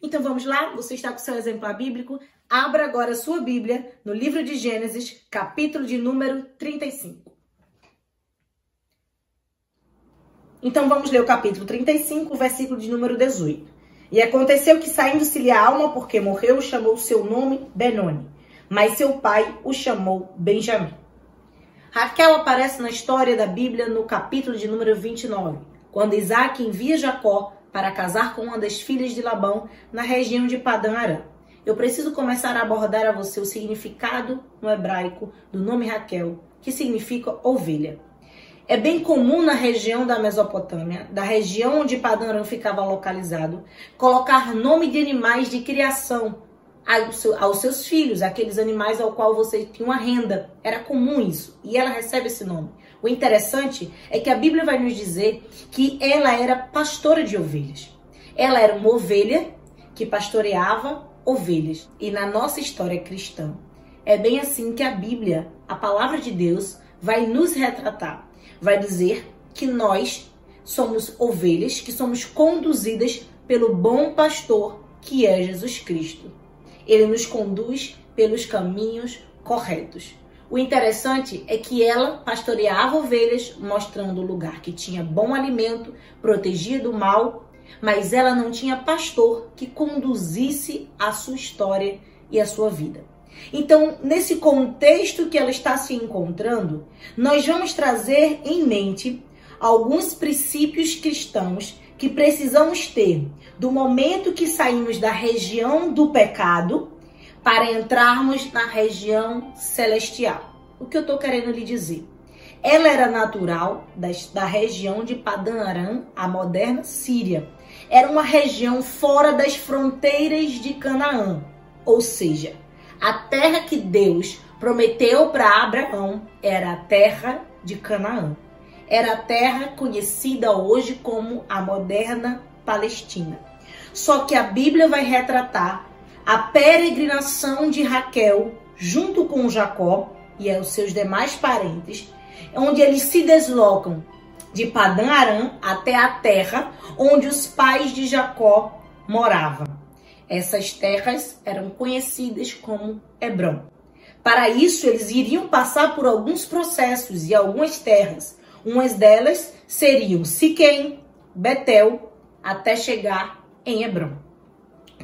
Então vamos lá? Você está com seu exemplar bíblico? Abra agora a sua Bíblia no livro de Gênesis, capítulo de número 35. Então vamos ler o capítulo 35, versículo de número 18. E aconteceu que saindo-se-lhe a alma porque morreu, chamou seu nome Benoni, mas seu pai o chamou Benjamim. Raquel aparece na história da Bíblia no capítulo de número 29, quando Isaac envia Jacó para casar com uma das filhas de Labão na região de Padã Arã. Eu preciso começar a abordar a você o significado no hebraico do nome Raquel, que significa ovelha. É bem comum na região da Mesopotâmia, da região onde Padã Arã ficava localizado, colocar nome de animais de criação aos seus filhos, aqueles animais ao qual você tinha uma renda. Era comum isso. E ela recebe esse nome. O interessante é que a Bíblia vai nos dizer que ela era pastora de ovelhas. Ela era uma ovelha que pastoreava ovelhas. E na nossa história cristã, é bem assim que a Bíblia, a palavra de Deus, vai nos retratar. Vai dizer que nós somos ovelhas que somos conduzidas pelo bom pastor que é Jesus Cristo. Ele nos conduz pelos caminhos corretos. O interessante é que ela pastoreava ovelhas, mostrando o lugar que tinha bom alimento, protegia do mal, mas ela não tinha pastor que conduzisse a sua história e a sua vida. Então, nesse contexto que ela está se encontrando, nós vamos trazer em mente alguns princípios cristãos que precisamos ter do momento que saímos da região do pecado para entrarmos na região celestial. O que eu estou querendo lhe dizer? Ela era natural da, da região de Padan Aram, a moderna Síria. Era uma região fora das fronteiras de Canaã, ou seja, a terra que Deus prometeu para Abraão era a terra de Canaã. Era a terra conhecida hoje como a moderna Palestina. Só que a Bíblia vai retratar a peregrinação de Raquel junto com Jacó e os seus demais parentes, onde eles se deslocam de Padã Aram até a terra onde os pais de Jacó moravam. Essas terras eram conhecidas como Hebron. Para isso, eles iriam passar por alguns processos e algumas terras. Umas delas seriam Siquém, Betel, até chegar em Hebron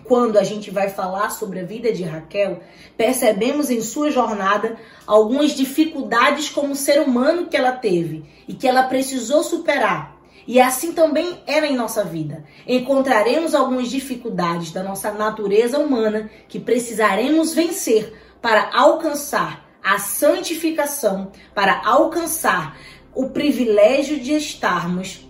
quando a gente vai falar sobre a vida de Raquel, percebemos em sua jornada algumas dificuldades como ser humano que ela teve e que ela precisou superar. E assim também era em nossa vida. Encontraremos algumas dificuldades da nossa natureza humana que precisaremos vencer para alcançar a santificação, para alcançar o privilégio de estarmos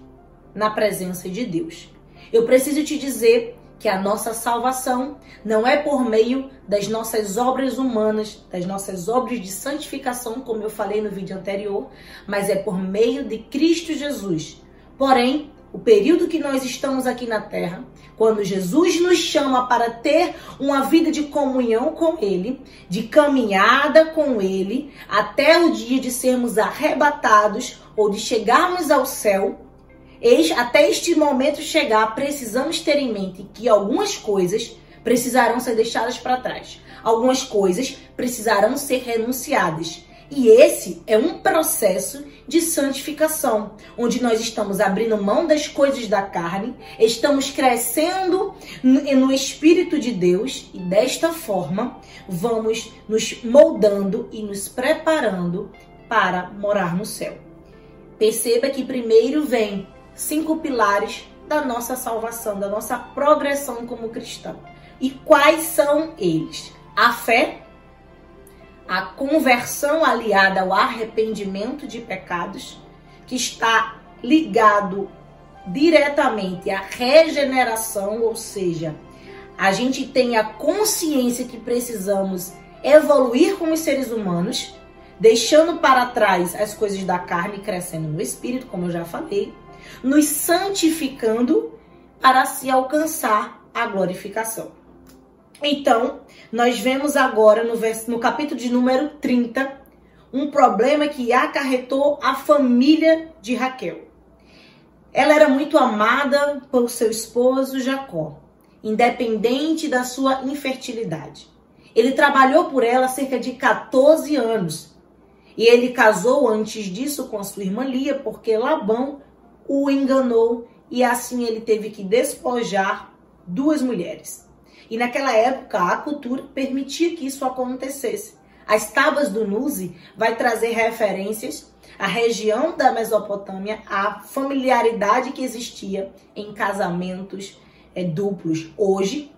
na presença de Deus. Eu preciso te dizer que a nossa salvação não é por meio das nossas obras humanas, das nossas obras de santificação, como eu falei no vídeo anterior, mas é por meio de Cristo Jesus. Porém, o período que nós estamos aqui na terra, quando Jesus nos chama para ter uma vida de comunhão com Ele, de caminhada com Ele, até o dia de sermos arrebatados ou de chegarmos ao céu, até este momento chegar, precisamos ter em mente que algumas coisas precisarão ser deixadas para trás. Algumas coisas precisarão ser renunciadas. E esse é um processo de santificação, onde nós estamos abrindo mão das coisas da carne, estamos crescendo no Espírito de Deus e desta forma vamos nos moldando e nos preparando para morar no céu. Perceba que primeiro vem cinco pilares da nossa salvação, da nossa progressão como cristão. E quais são eles? A fé, a conversão aliada ao arrependimento de pecados, que está ligado diretamente à regeneração, ou seja, a gente tem a consciência que precisamos evoluir como seres humanos, deixando para trás as coisas da carne, crescendo no espírito, como eu já falei nos santificando para se alcançar a glorificação. Então, nós vemos agora no, vers... no capítulo de número 30 um problema que acarretou a família de Raquel. Ela era muito amada pelo seu esposo Jacó. independente da sua infertilidade. Ele trabalhou por ela cerca de 14 anos. E ele casou antes disso com a sua irmã Lia, porque Labão o enganou e assim ele teve que despojar duas mulheres. E naquela época a cultura permitia que isso acontecesse. As tábuas do Nuzi vai trazer referências à região da Mesopotâmia, à familiaridade que existia em casamentos é, duplos. Hoje,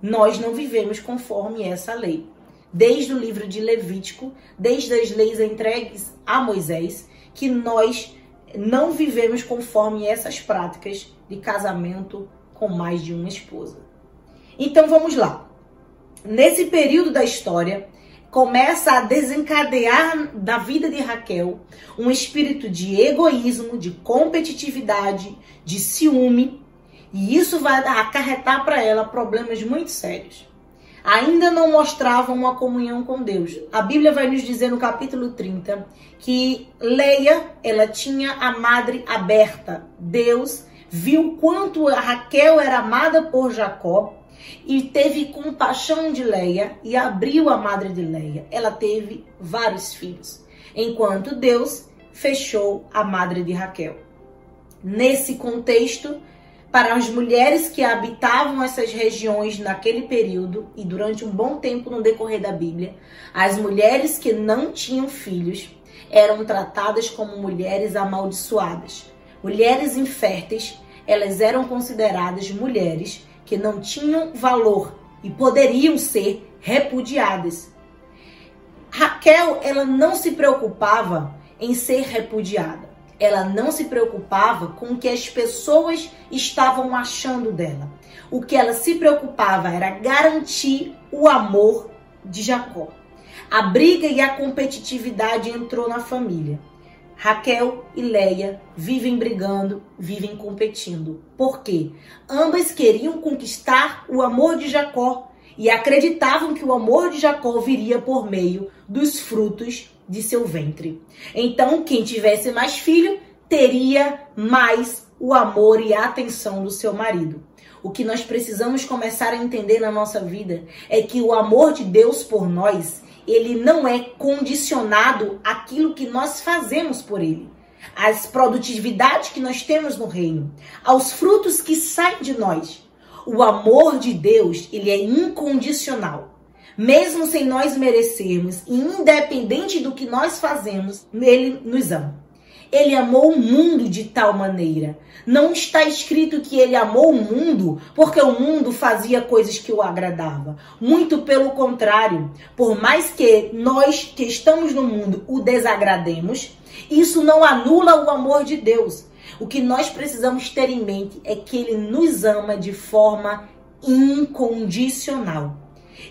nós não vivemos conforme essa lei. Desde o livro de Levítico, desde as leis entregues a Moisés, que nós não vivemos conforme essas práticas de casamento com mais de uma esposa. Então vamos lá. Nesse período da história, começa a desencadear da vida de Raquel um espírito de egoísmo, de competitividade, de ciúme, e isso vai acarretar para ela problemas muito sérios. Ainda não mostravam uma comunhão com Deus. A Bíblia vai nos dizer no capítulo 30 que Leia, ela tinha a madre aberta. Deus viu quanto Raquel era amada por Jacó e teve compaixão de Leia e abriu a madre de Leia. Ela teve vários filhos, enquanto Deus fechou a madre de Raquel. Nesse contexto, para as mulheres que habitavam essas regiões naquele período e durante um bom tempo no decorrer da Bíblia, as mulheres que não tinham filhos eram tratadas como mulheres amaldiçoadas. Mulheres inférteis, elas eram consideradas mulheres que não tinham valor e poderiam ser repudiadas. Raquel, ela não se preocupava em ser repudiada. Ela não se preocupava com o que as pessoas estavam achando dela. O que ela se preocupava era garantir o amor de Jacó. A briga e a competitividade entrou na família. Raquel e Leia vivem brigando, vivem competindo. Por quê? Ambas queriam conquistar o amor de Jacó e acreditavam que o amor de Jacó viria por meio dos frutos de seu ventre. Então, quem tivesse mais filho teria mais o amor e a atenção do seu marido. O que nós precisamos começar a entender na nossa vida é que o amor de Deus por nós ele não é condicionado àquilo que nós fazemos por ele, às produtividades que nós temos no reino, aos frutos que saem de nós. O amor de Deus, ele é incondicional. Mesmo sem nós merecermos, e independente do que nós fazemos, ele nos ama. Ele amou o mundo de tal maneira. Não está escrito que ele amou o mundo porque o mundo fazia coisas que o agradava. Muito pelo contrário, por mais que nós que estamos no mundo o desagrademos, isso não anula o amor de Deus. O que nós precisamos ter em mente é que ele nos ama de forma incondicional.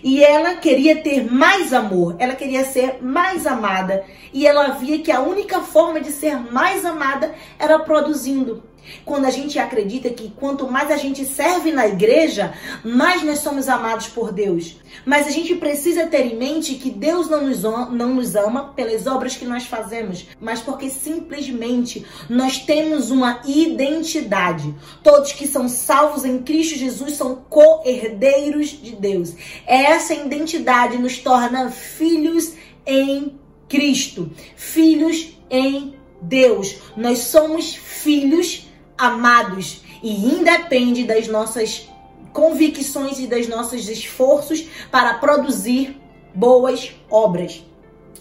E ela queria ter mais amor, ela queria ser mais amada. E ela via que a única forma de ser mais amada era produzindo. Quando a gente acredita que quanto mais a gente serve na igreja, mais nós somos amados por Deus. Mas a gente precisa ter em mente que Deus não nos, não nos ama pelas obras que nós fazemos, mas porque simplesmente nós temos uma identidade. Todos que são salvos em Cristo Jesus são co-herdeiros de Deus. Essa identidade nos torna filhos em Cristo, filhos em Deus. Nós somos filhos amados e independe das nossas convicções e dos nossos esforços para produzir boas obras.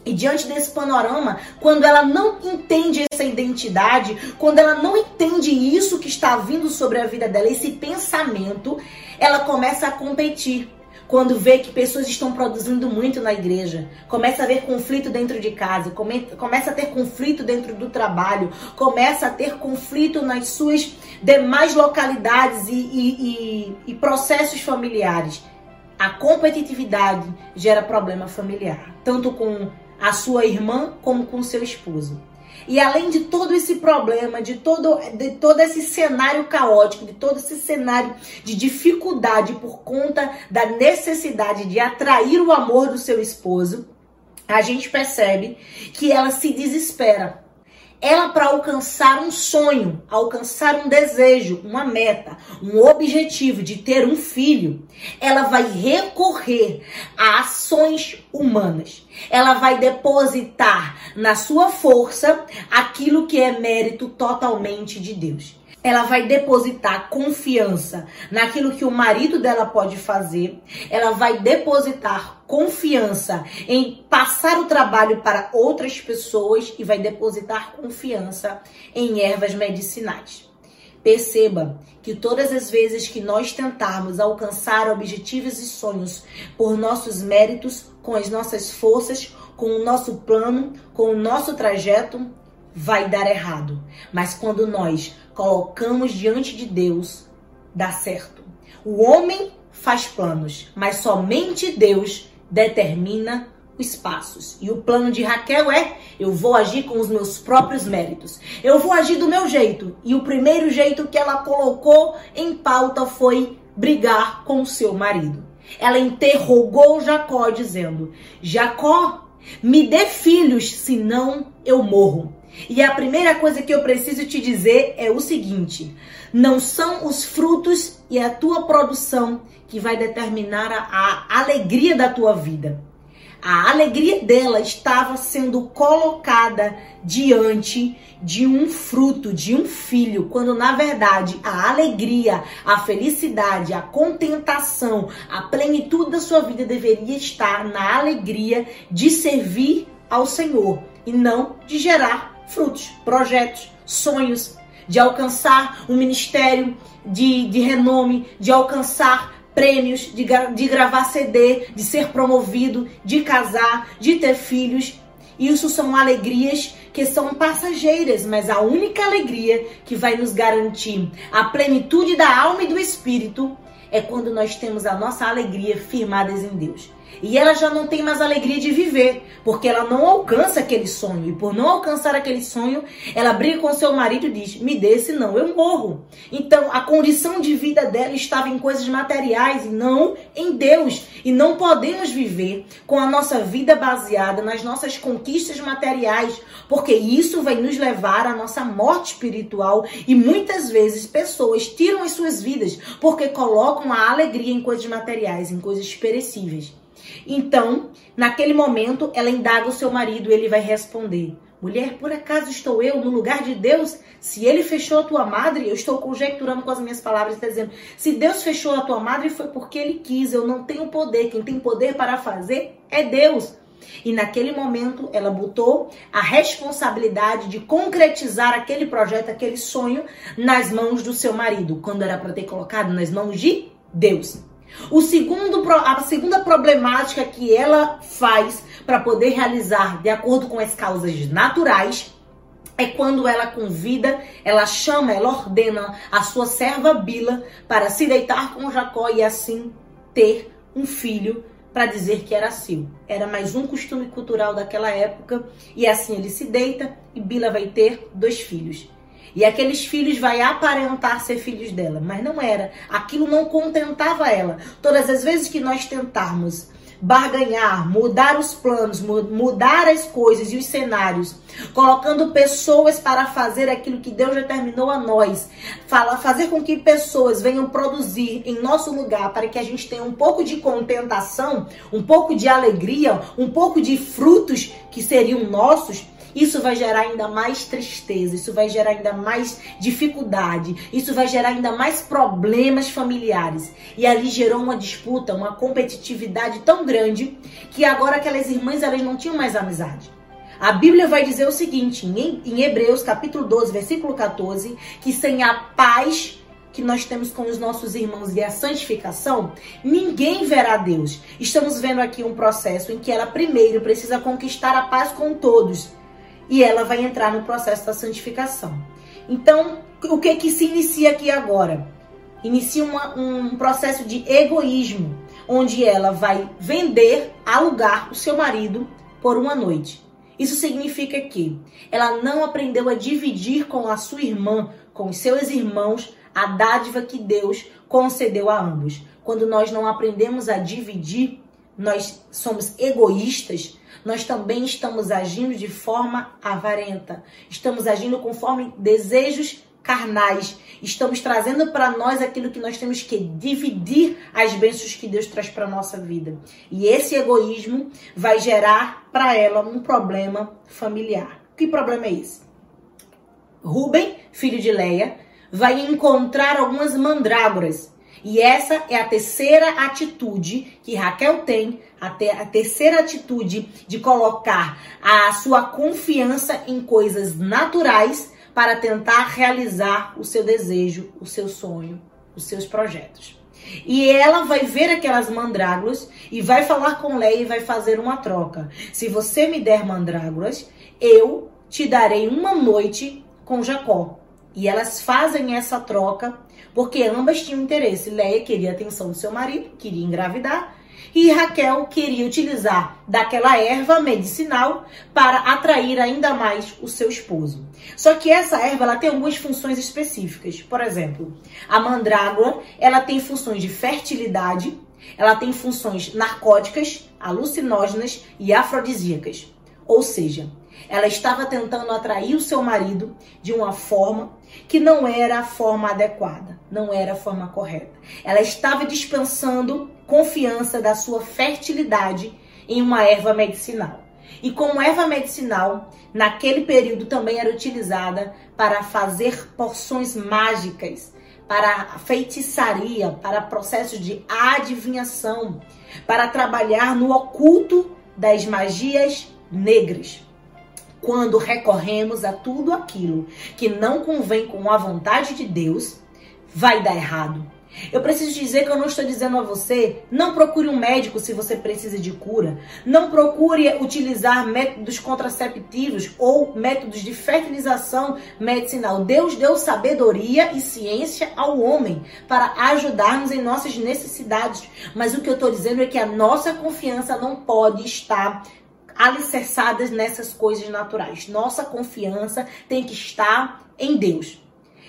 E diante desse panorama, quando ela não entende essa identidade, quando ela não entende isso que está vindo sobre a vida dela, esse pensamento, ela começa a competir quando vê que pessoas estão produzindo muito na igreja, começa a haver conflito dentro de casa, come, começa a ter conflito dentro do trabalho, começa a ter conflito nas suas demais localidades e, e, e, e processos familiares. A competitividade gera problema familiar, tanto com a sua irmã como com seu esposo. E além de todo esse problema, de todo, de todo esse cenário caótico, de todo esse cenário de dificuldade por conta da necessidade de atrair o amor do seu esposo, a gente percebe que ela se desespera. Ela para alcançar um sonho, alcançar um desejo, uma meta, um objetivo de ter um filho, ela vai recorrer a ações humanas. Ela vai depositar na sua força aquilo que é mérito totalmente de Deus ela vai depositar confiança naquilo que o marido dela pode fazer, ela vai depositar confiança em passar o trabalho para outras pessoas e vai depositar confiança em ervas medicinais. Perceba que todas as vezes que nós tentarmos alcançar objetivos e sonhos por nossos méritos, com as nossas forças, com o nosso plano, com o nosso trajeto, vai dar errado. Mas quando nós colocamos diante de Deus, dá certo. O homem faz planos, mas somente Deus determina os passos. E o plano de Raquel é: eu vou agir com os meus próprios méritos. Eu vou agir do meu jeito. E o primeiro jeito que ela colocou em pauta foi brigar com seu marido. Ela interrogou Jacó dizendo: Jacó, me dê filhos, senão eu morro. E a primeira coisa que eu preciso te dizer é o seguinte: não são os frutos e a tua produção que vai determinar a, a alegria da tua vida. A alegria dela estava sendo colocada diante de um fruto, de um filho, quando na verdade a alegria, a felicidade, a contentação, a plenitude da sua vida deveria estar na alegria de servir ao Senhor e não de gerar frutos, projetos, sonhos, de alcançar um ministério de, de renome, de alcançar prêmios, de, de gravar CD, de ser promovido, de casar, de ter filhos. Isso são alegrias que são passageiras, mas a única alegria que vai nos garantir a plenitude da alma e do espírito é quando nós temos a nossa alegria firmadas em Deus. E ela já não tem mais alegria de viver, porque ela não alcança aquele sonho. E por não alcançar aquele sonho, ela briga com seu marido e diz: Me dê, senão eu morro. Então a condição de vida dela estava em coisas materiais e não em Deus. E não podemos viver com a nossa vida baseada nas nossas conquistas materiais, porque isso vai nos levar à nossa morte espiritual. E muitas vezes pessoas tiram as suas vidas porque colocam a alegria em coisas materiais, em coisas perecíveis. Então, naquele momento, ela indaga o seu marido e ele vai responder: Mulher, por acaso estou eu no lugar de Deus? Se ele fechou a tua madre, eu estou conjecturando com as minhas palavras, está dizendo: se Deus fechou a tua madre, foi porque ele quis, eu não tenho poder. Quem tem poder para fazer é Deus. E naquele momento ela botou a responsabilidade de concretizar aquele projeto, aquele sonho nas mãos do seu marido, quando era para ter colocado nas mãos de Deus. O segundo, a segunda problemática que ela faz para poder realizar de acordo com as causas naturais é quando ela convida, ela chama, ela ordena a sua serva Bila para se deitar com Jacó e assim ter um filho para dizer que era seu. Era mais um costume cultural daquela época e assim ele se deita e Bila vai ter dois filhos. E aqueles filhos vai aparentar ser filhos dela, mas não era. Aquilo não contentava ela. Todas as vezes que nós tentarmos barganhar, mudar os planos, mudar as coisas e os cenários, colocando pessoas para fazer aquilo que Deus determinou a nós, fala, fazer com que pessoas venham produzir em nosso lugar para que a gente tenha um pouco de contentação, um pouco de alegria, um pouco de frutos que seriam nossos isso vai gerar ainda mais tristeza, isso vai gerar ainda mais dificuldade, isso vai gerar ainda mais problemas familiares. E ali gerou uma disputa, uma competitividade tão grande que agora aquelas irmãs elas não tinham mais amizade. A Bíblia vai dizer o seguinte, em Hebreus capítulo 12, versículo 14, que sem a paz que nós temos com os nossos irmãos e a santificação, ninguém verá Deus. Estamos vendo aqui um processo em que ela primeiro precisa conquistar a paz com todos e ela vai entrar no processo da santificação. Então, o que que se inicia aqui agora? Inicia uma, um processo de egoísmo, onde ela vai vender, alugar o seu marido por uma noite. Isso significa que ela não aprendeu a dividir com a sua irmã, com os seus irmãos, a dádiva que Deus concedeu a ambos. Quando nós não aprendemos a dividir, nós somos egoístas, nós também estamos agindo de forma avarenta. Estamos agindo conforme desejos carnais. Estamos trazendo para nós aquilo que nós temos que dividir as bênçãos que Deus traz para nossa vida. E esse egoísmo vai gerar para ela um problema familiar. Que problema é esse? Ruben, filho de Leia, vai encontrar algumas mandrágoras. E essa é a terceira atitude que Raquel tem, a, ter, a terceira atitude de colocar a sua confiança em coisas naturais para tentar realizar o seu desejo, o seu sonho, os seus projetos. E ela vai ver aquelas mandrágoras e vai falar com Leia e vai fazer uma troca. Se você me der mandrágoras, eu te darei uma noite com Jacó. E elas fazem essa troca porque ambas tinham interesse. Leia queria a atenção do seu marido, queria engravidar, e Raquel queria utilizar daquela erva medicinal para atrair ainda mais o seu esposo. Só que essa erva ela tem algumas funções específicas. Por exemplo, a mandrágora ela tem funções de fertilidade, ela tem funções narcóticas, alucinógenas e afrodisíacas. Ou seja, ela estava tentando atrair o seu marido de uma forma que não era a forma adequada, não era a forma correta. Ela estava dispensando confiança da sua fertilidade em uma erva medicinal. E como erva medicinal, naquele período também era utilizada para fazer porções mágicas, para feitiçaria, para processos de adivinhação, para trabalhar no oculto das magias negras quando recorremos a tudo aquilo que não convém com a vontade de Deus, vai dar errado. Eu preciso dizer que eu não estou dizendo a você, não procure um médico se você precisa de cura. Não procure utilizar métodos contraceptivos ou métodos de fertilização medicinal. Deus deu sabedoria e ciência ao homem para ajudar-nos em nossas necessidades. Mas o que eu estou dizendo é que a nossa confiança não pode estar alicerçadas nessas coisas naturais. Nossa confiança tem que estar em Deus.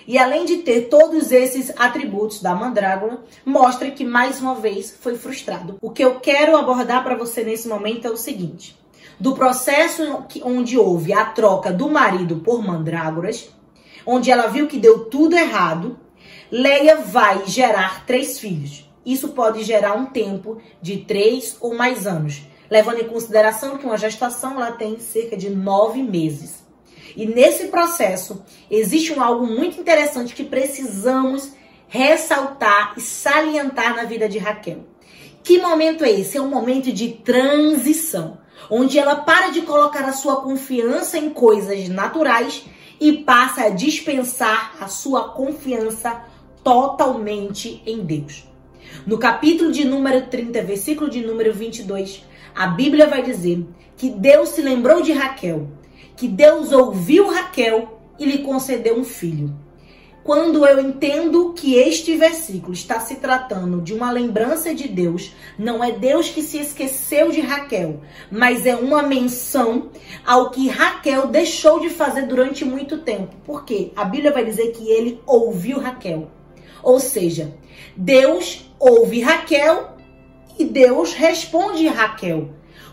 E além de ter todos esses atributos da mandrágora, mostra que mais uma vez foi frustrado. O que eu quero abordar para você nesse momento é o seguinte: do processo onde houve a troca do marido por mandrágoras, onde ela viu que deu tudo errado, Leia vai gerar três filhos. Isso pode gerar um tempo de três ou mais anos, levando em consideração que uma gestação ela tem cerca de nove meses. E nesse processo existe um algo muito interessante que precisamos ressaltar e salientar na vida de Raquel. Que momento é esse? É um momento de transição, onde ela para de colocar a sua confiança em coisas naturais e passa a dispensar a sua confiança totalmente em Deus. No capítulo de número 30, versículo de número 22, a Bíblia vai dizer que Deus se lembrou de Raquel, que Deus ouviu Raquel e lhe concedeu um filho. Quando eu entendo que este versículo está se tratando de uma lembrança de Deus, não é Deus que se esqueceu de Raquel, mas é uma menção ao que Raquel deixou de fazer durante muito tempo. Porque a Bíblia vai dizer que ele ouviu Raquel. Ou seja, Deus ouve Raquel e Deus responde Raquel.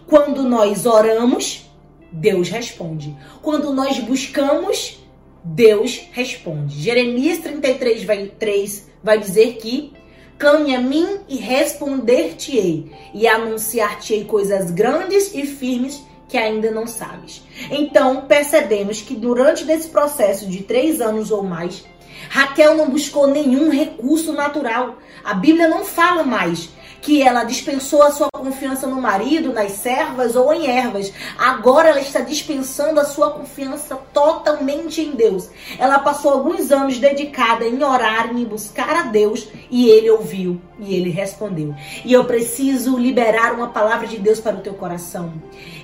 Quando nós oramos, Deus responde. Quando nós buscamos, Deus responde. Jeremias 33 vai, 3 vai dizer que clame a mim e responder-te-ei, e anunciar-te-ei coisas grandes e firmes que ainda não sabes. Então, percebemos que durante esse processo de três anos ou mais, Raquel não buscou nenhum recurso natural. A Bíblia não fala mais que ela dispensou a sua confiança no marido, nas servas ou em ervas. Agora ela está dispensando a sua confiança totalmente em Deus. Ela passou alguns anos dedicada em orar, em buscar a Deus e ele ouviu e ele respondeu. E eu preciso liberar uma palavra de Deus para o teu coração.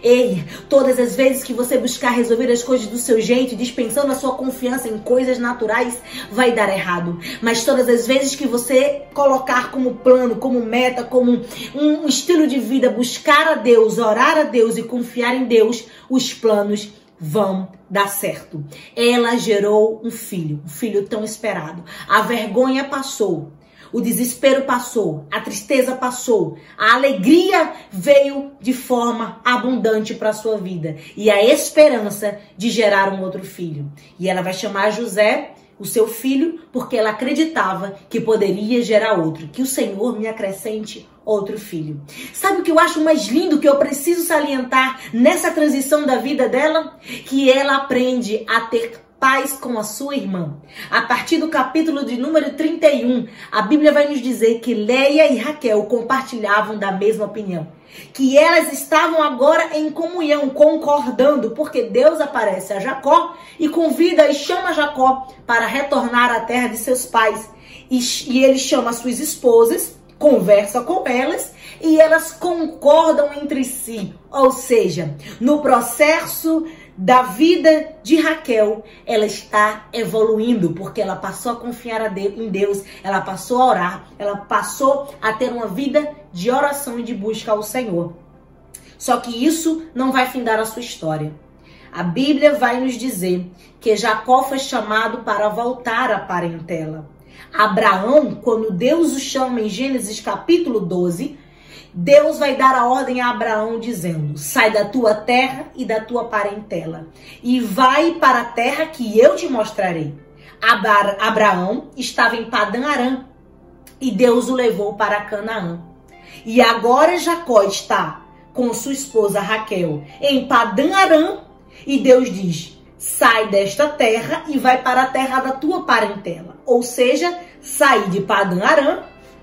Ei, todas as vezes que você buscar resolver as coisas do seu jeito, dispensando a sua confiança em coisas naturais, vai dar errado. Mas todas as vezes que você colocar como plano, como meta, como um estilo de vida, buscar a Deus, orar a Deus e confiar em Deus, os planos vão dar certo. Ela gerou um filho, um filho tão esperado. A vergonha passou. O desespero passou, a tristeza passou, a alegria veio de forma abundante para sua vida e a esperança de gerar um outro filho. E ela vai chamar José, o seu filho, porque ela acreditava que poderia gerar outro, que o Senhor me acrescente outro filho. Sabe o que eu acho mais lindo que eu preciso salientar nessa transição da vida dela? Que ela aprende a ter paz com a sua irmã. A partir do capítulo de número 31, a Bíblia vai nos dizer que Leia e Raquel compartilhavam da mesma opinião. Que elas estavam agora em comunhão, concordando, porque Deus aparece a Jacó e convida e chama Jacó para retornar à terra de seus pais. E, e ele chama suas esposas, conversa com elas e elas concordam entre si. Ou seja, no processo da vida de Raquel, ela está evoluindo, porque ela passou a confiar em Deus, ela passou a orar, ela passou a ter uma vida de oração e de busca ao Senhor. Só que isso não vai findar a sua história. A Bíblia vai nos dizer que Jacó foi chamado para voltar à parentela. Abraão, quando Deus o chama em Gênesis capítulo 12, Deus vai dar a ordem a Abraão dizendo: Sai da tua terra e da tua parentela e vai para a terra que eu te mostrarei. Abra Abraão estava em Padã Arã e Deus o levou para Canaã. E agora Jacó está com sua esposa Raquel em Padã Arã e Deus diz: Sai desta terra e vai para a terra da tua parentela. Ou seja, sair de Padã Arã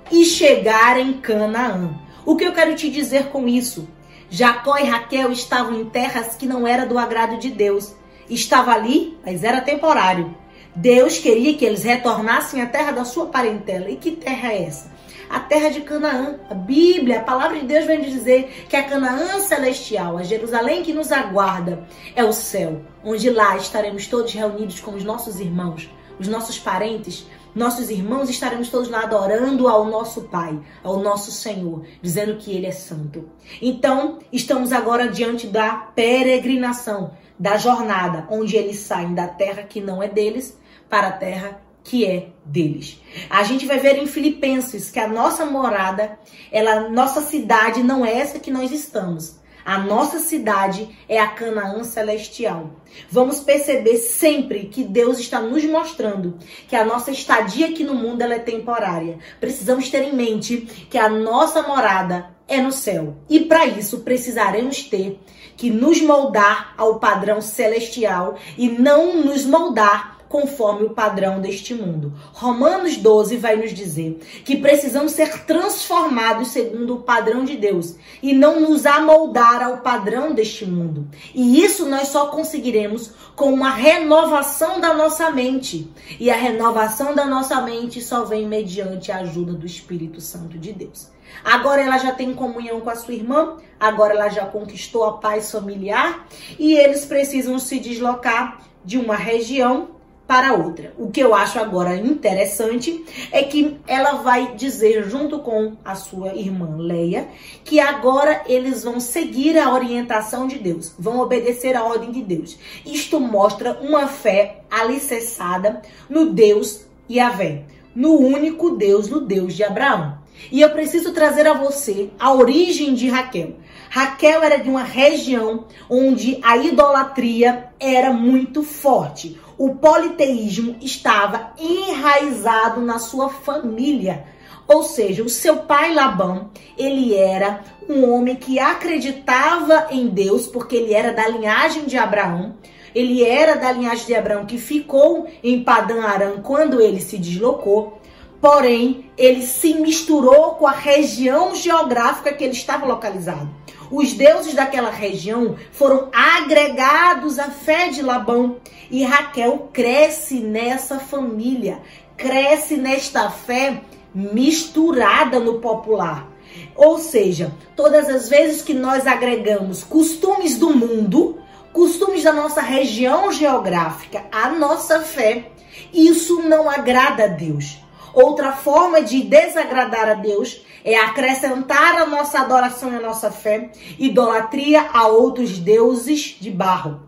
e chegar em Canaã. O que eu quero te dizer com isso? Jacó e Raquel estavam em terras que não era do agrado de Deus. Estava ali, mas era temporário. Deus queria que eles retornassem à terra da sua parentela. E que terra é essa? A terra de Canaã. A Bíblia, a palavra de Deus vem dizer que a Canaã celestial, a Jerusalém que nos aguarda, é o céu, onde lá estaremos todos reunidos com os nossos irmãos, os nossos parentes, nossos irmãos estaremos todos lá adorando ao nosso Pai, ao nosso Senhor, dizendo que Ele é santo. Então, estamos agora diante da peregrinação, da jornada, onde eles saem da terra que não é deles para a terra que é deles. A gente vai ver em Filipenses que a nossa morada, ela, nossa cidade não é essa que nós estamos. A nossa cidade é a Canaã celestial. Vamos perceber sempre que Deus está nos mostrando que a nossa estadia aqui no mundo é temporária. Precisamos ter em mente que a nossa morada é no céu. E para isso precisaremos ter que nos moldar ao padrão celestial e não nos moldar conforme o padrão deste mundo. Romanos 12 vai nos dizer que precisamos ser transformados segundo o padrão de Deus e não nos amoldar ao padrão deste mundo. E isso nós só conseguiremos com uma renovação da nossa mente. E a renovação da nossa mente só vem mediante a ajuda do Espírito Santo de Deus. Agora ela já tem comunhão com a sua irmã, agora ela já conquistou a paz familiar e eles precisam se deslocar de uma região para outra. O que eu acho agora interessante é que ela vai dizer, junto com a sua irmã Leia, que agora eles vão seguir a orientação de Deus, vão obedecer a ordem de Deus. Isto mostra uma fé alicerçada no Deus Yahvé, no único Deus, no Deus de Abraão. E eu preciso trazer a você a origem de Raquel. Raquel era de uma região onde a idolatria era muito forte. O politeísmo estava enraizado na sua família. Ou seja, o seu pai Labão, ele era um homem que acreditava em Deus, porque ele era da linhagem de Abraão. Ele era da linhagem de Abraão que ficou em Padã Aram quando ele se deslocou. Porém, ele se misturou com a região geográfica que ele estava localizado. Os deuses daquela região foram agregados à fé de Labão. E Raquel cresce nessa família, cresce nesta fé misturada no popular. Ou seja, todas as vezes que nós agregamos costumes do mundo, costumes da nossa região geográfica, à nossa fé, isso não agrada a Deus. Outra forma de desagradar a Deus é acrescentar a nossa adoração e a nossa fé idolatria a outros deuses de barro.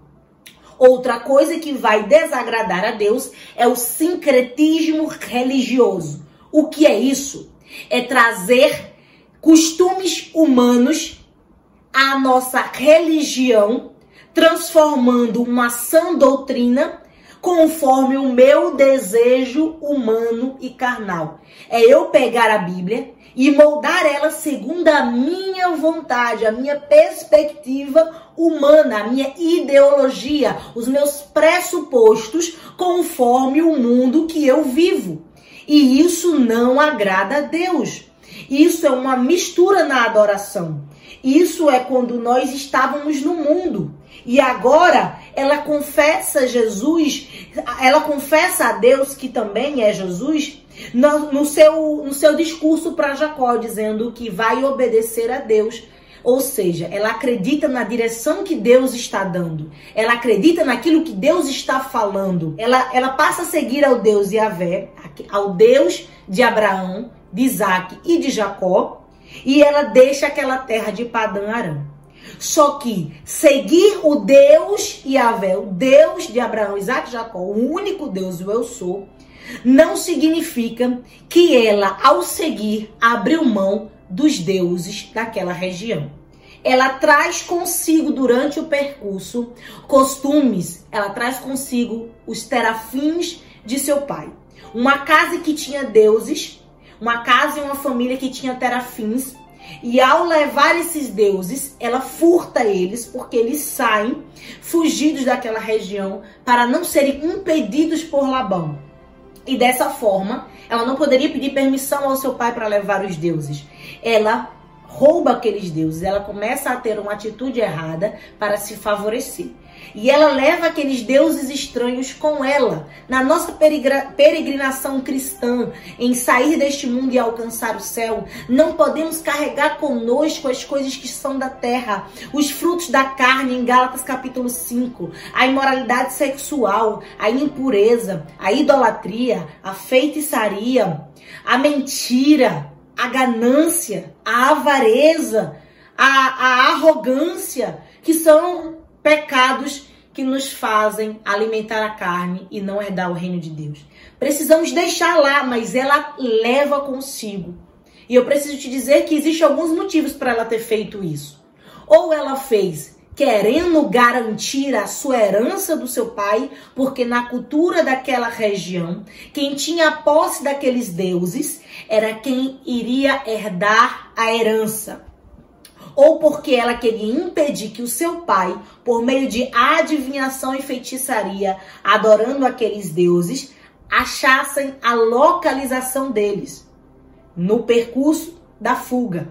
Outra coisa que vai desagradar a Deus é o sincretismo religioso. O que é isso? É trazer costumes humanos à nossa religião, transformando uma sã doutrina conforme o meu desejo humano e carnal. É eu pegar a Bíblia e moldar ela segundo a minha vontade, a minha perspectiva humana, a minha ideologia, os meus pressupostos, conforme o mundo que eu vivo. E isso não agrada a Deus. Isso é uma mistura na adoração. Isso é quando nós estávamos no mundo. E agora ela confessa Jesus, ela confessa a Deus que também é Jesus no, no seu, no seu discurso para Jacó, dizendo que vai obedecer a Deus. Ou seja, ela acredita na direção que Deus está dando. Ela acredita naquilo que Deus está falando. Ela, ela passa a seguir ao Deus ao Deus de Abraão, de Isaac e de Jacó. E ela deixa aquela terra de Padã Aram. Só que seguir o Deus Yahvé, o Deus de Abraão, Isaac e Jacó, o único Deus, o eu sou, não significa que ela, ao seguir, abriu mão dos deuses daquela região. Ela traz consigo durante o percurso costumes, ela traz consigo os terafins de seu pai. Uma casa que tinha deuses, uma casa e uma família que tinha terafins, e ao levar esses deuses, ela furta eles, porque eles saem fugidos daquela região para não serem impedidos por Labão. E dessa forma, ela não poderia pedir permissão ao seu pai para levar os deuses. Ela rouba aqueles deuses, ela começa a ter uma atitude errada para se favorecer. E ela leva aqueles deuses estranhos com ela na nossa peregrinação cristã, em sair deste mundo e alcançar o céu. Não podemos carregar conosco as coisas que são da terra, os frutos da carne, em Gálatas capítulo 5, a imoralidade sexual, a impureza, a idolatria, a feitiçaria, a mentira, a ganância, a avareza, a, a arrogância, que são pecados que nos fazem alimentar a carne e não herdar o reino de Deus. Precisamos deixar lá, mas ela leva consigo. E eu preciso te dizer que existem alguns motivos para ela ter feito isso. Ou ela fez querendo garantir a sua herança do seu pai, porque na cultura daquela região, quem tinha posse daqueles deuses era quem iria herdar a herança ou porque ela queria impedir que o seu pai, por meio de adivinhação e feitiçaria, adorando aqueles deuses, achassem a localização deles no percurso da fuga,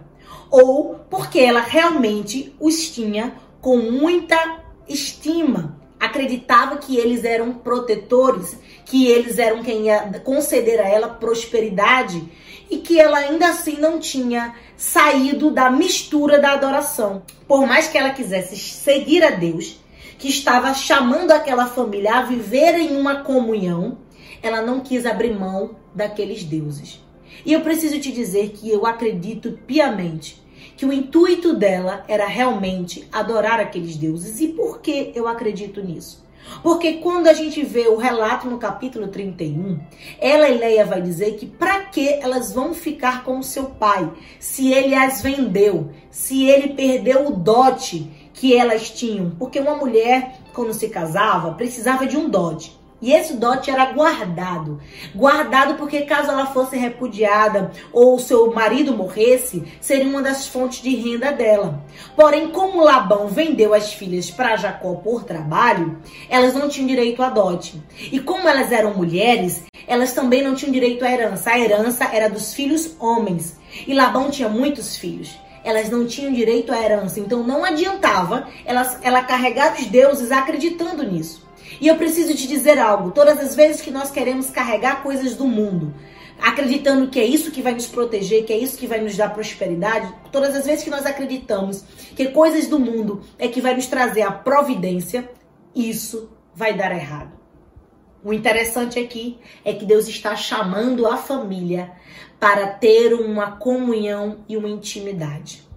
ou porque ela realmente os tinha com muita estima, acreditava que eles eram protetores, que eles eram quem ia conceder a ela prosperidade e que ela ainda assim não tinha saído da mistura da adoração. Por mais que ela quisesse seguir a Deus, que estava chamando aquela família a viver em uma comunhão, ela não quis abrir mão daqueles deuses. E eu preciso te dizer que eu acredito piamente que o intuito dela era realmente adorar aqueles deuses. E por que eu acredito nisso? Porque quando a gente vê o relato no capítulo 31, ela e Leia vai dizer que para que elas vão ficar com o seu pai, se ele as vendeu, se ele perdeu o dote que elas tinham, porque uma mulher quando se casava precisava de um dote. E esse dote era guardado. Guardado porque caso ela fosse repudiada ou seu marido morresse, seria uma das fontes de renda dela. Porém, como Labão vendeu as filhas para Jacó por trabalho, elas não tinham direito a dote. E como elas eram mulheres, elas também não tinham direito à herança. A herança era dos filhos homens. E Labão tinha muitos filhos elas não tinham direito à herança. Então não adiantava ela, ela carregar os deuses acreditando nisso. E eu preciso te dizer algo: todas as vezes que nós queremos carregar coisas do mundo, acreditando que é isso que vai nos proteger, que é isso que vai nos dar prosperidade, todas as vezes que nós acreditamos que coisas do mundo é que vai nos trazer a providência, isso vai dar errado. O interessante aqui é que Deus está chamando a família para ter uma comunhão e uma intimidade.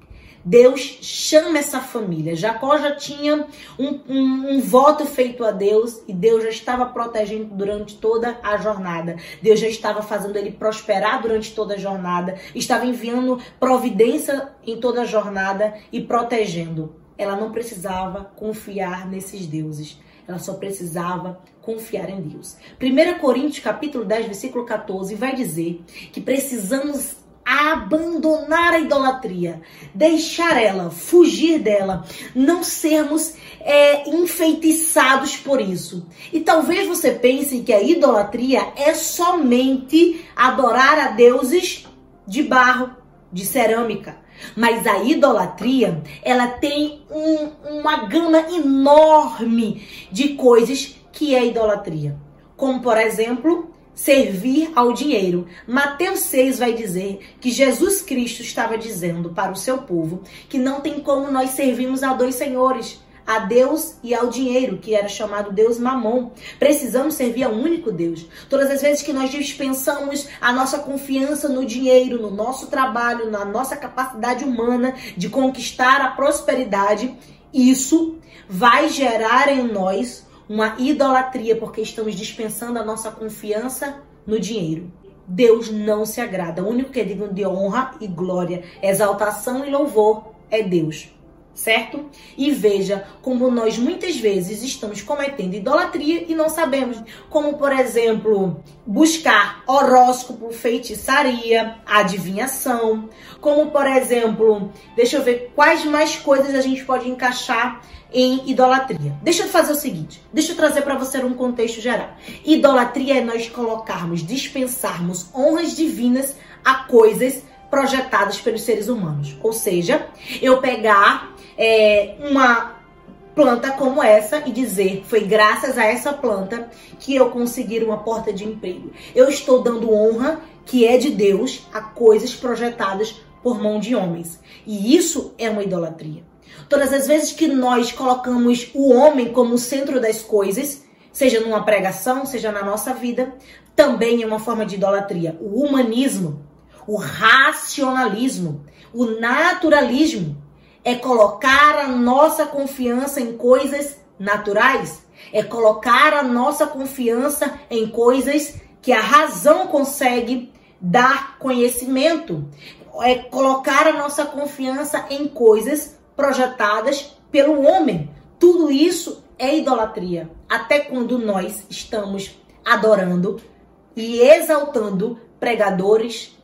Deus chama essa família. Jacó já tinha um, um, um, voto feito a Deus e Deus já estava protegendo durante toda a jornada. Deus já estava fazendo ele prosperar durante toda a jornada, estava enviando providência em toda a jornada e protegendo. Ela não precisava confiar nesses deuses. Ela só precisava confiar em Deus. 1 Coríntios capítulo 10, versículo 14 vai dizer que precisamos abandonar a idolatria, deixar ela, fugir dela, não sermos é, enfeitiçados por isso. E talvez você pense que a idolatria é somente adorar a deuses de barro, de cerâmica. Mas a idolatria, ela tem um, uma gama enorme de coisas que é idolatria. Como, por exemplo, servir ao dinheiro. Mateus 6 vai dizer que Jesus Cristo estava dizendo para o seu povo que não tem como nós servirmos a dois senhores, a Deus e ao dinheiro, que era chamado Deus Mamon. Precisamos servir ao único Deus. Todas as vezes que nós dispensamos a nossa confiança no dinheiro, no nosso trabalho, na nossa capacidade humana de conquistar a prosperidade, isso vai gerar em nós uma idolatria, porque estamos dispensando a nossa confiança no dinheiro. Deus não se agrada. O único que é digno de honra e glória, exaltação e louvor é Deus. Certo? E veja como nós muitas vezes estamos cometendo idolatria e não sabemos. Como, por exemplo, buscar horóscopo, feitiçaria, adivinhação. Como, por exemplo, deixa eu ver quais mais coisas a gente pode encaixar em idolatria. Deixa eu fazer o seguinte, deixa eu trazer para você um contexto geral. Idolatria é nós colocarmos, dispensarmos honras divinas a coisas projetadas pelos seres humanos. Ou seja, eu pegar é, uma planta como essa e dizer foi graças a essa planta que eu consegui uma porta de emprego. Eu estou dando honra que é de Deus a coisas projetadas por mão de homens. E isso é uma idolatria. Todas as vezes que nós colocamos o homem como centro das coisas, seja numa pregação, seja na nossa vida, também é uma forma de idolatria. O humanismo, o racionalismo, o naturalismo é colocar a nossa confiança em coisas naturais, é colocar a nossa confiança em coisas que a razão consegue dar conhecimento, é colocar a nossa confiança em coisas projetadas pelo homem. Tudo isso é idolatria. Até quando nós estamos adorando e exaltando pregadores,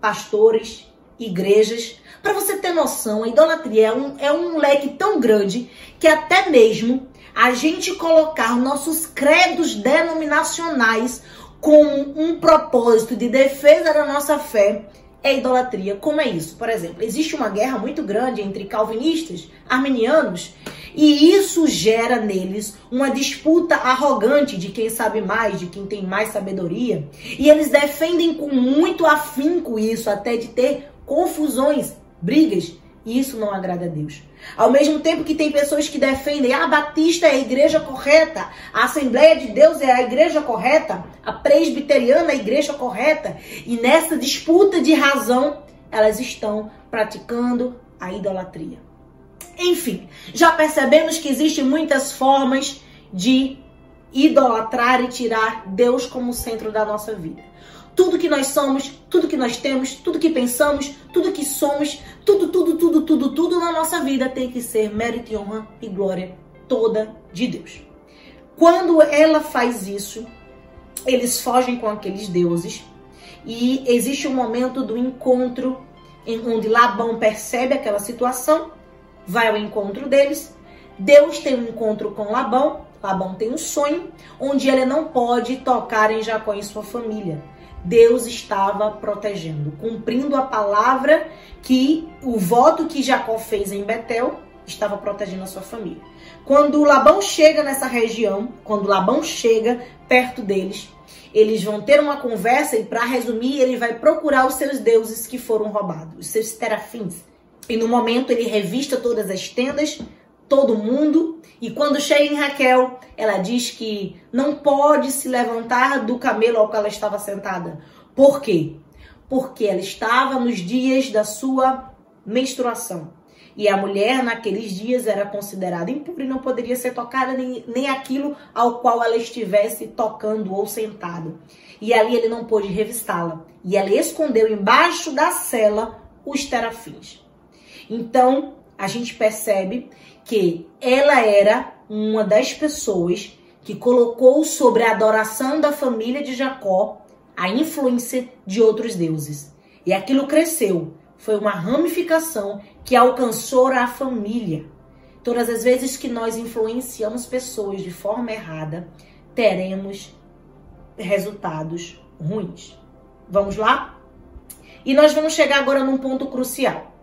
pastores, igrejas. Para você ter noção, a idolatria é um, é um leque tão grande que até mesmo a gente colocar nossos credos denominacionais como um propósito de defesa da nossa fé é idolatria. Como é isso? Por exemplo, existe uma guerra muito grande entre calvinistas, armenianos, e isso gera neles uma disputa arrogante de quem sabe mais, de quem tem mais sabedoria. E eles defendem com muito afinco isso, até de ter confusões, brigas. E isso não agrada a Deus. Ao mesmo tempo que tem pessoas que defendem ah, a Batista é a igreja correta, a Assembleia de Deus é a igreja correta, a presbiteriana é a igreja correta, e nessa disputa de razão, elas estão praticando a idolatria. Enfim, já percebemos que existem muitas formas de idolatrar e tirar Deus como centro da nossa vida. Tudo que nós somos, tudo que nós temos, tudo que pensamos, tudo que somos, tudo, tudo, tudo, tudo, tudo na nossa vida tem que ser mérito e honra e glória toda de Deus. Quando ela faz isso, eles fogem com aqueles deuses e existe um momento do encontro em onde Labão percebe aquela situação, vai ao encontro deles. Deus tem um encontro com Labão. Labão tem um sonho onde ele não pode tocar em Jacó e sua família. Deus estava protegendo, cumprindo a palavra que o voto que Jacó fez em Betel estava protegendo a sua família. Quando Labão chega nessa região, quando Labão chega perto deles, eles vão ter uma conversa e para resumir, ele vai procurar os seus deuses que foram roubados, os seus terafins. E no momento ele revista todas as tendas, todo mundo. E quando chega em Raquel, ela diz que não pode se levantar do camelo ao qual ela estava sentada. Por quê? Porque ela estava nos dias da sua menstruação. E a mulher naqueles dias era considerada impura e não poderia ser tocada nem, nem aquilo ao qual ela estivesse tocando ou sentado. E ali ele não pôde revistá-la. E ela escondeu embaixo da cela os terafins. Então, a gente percebe que ela era uma das pessoas que colocou sobre a adoração da família de Jacó a influência de outros deuses. E aquilo cresceu, foi uma ramificação que alcançou a família. Todas as vezes que nós influenciamos pessoas de forma errada, teremos resultados ruins. Vamos lá? E nós vamos chegar agora num ponto crucial.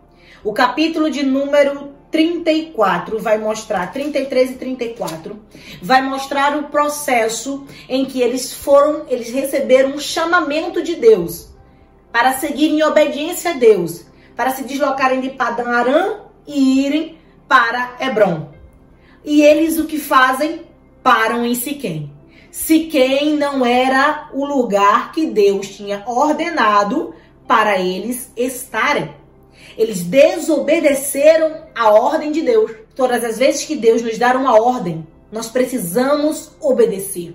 O capítulo de número 34 vai mostrar, 33 e 34, vai mostrar o processo em que eles foram, eles receberam um chamamento de Deus para seguirem em obediência a Deus, para se deslocarem de Padã Aram e irem para Hebron. E eles o que fazem? Param em Siquém. Siquém não era o lugar que Deus tinha ordenado para eles estarem. Eles desobedeceram a ordem de Deus. Todas as vezes que Deus nos dá uma ordem, nós precisamos obedecer.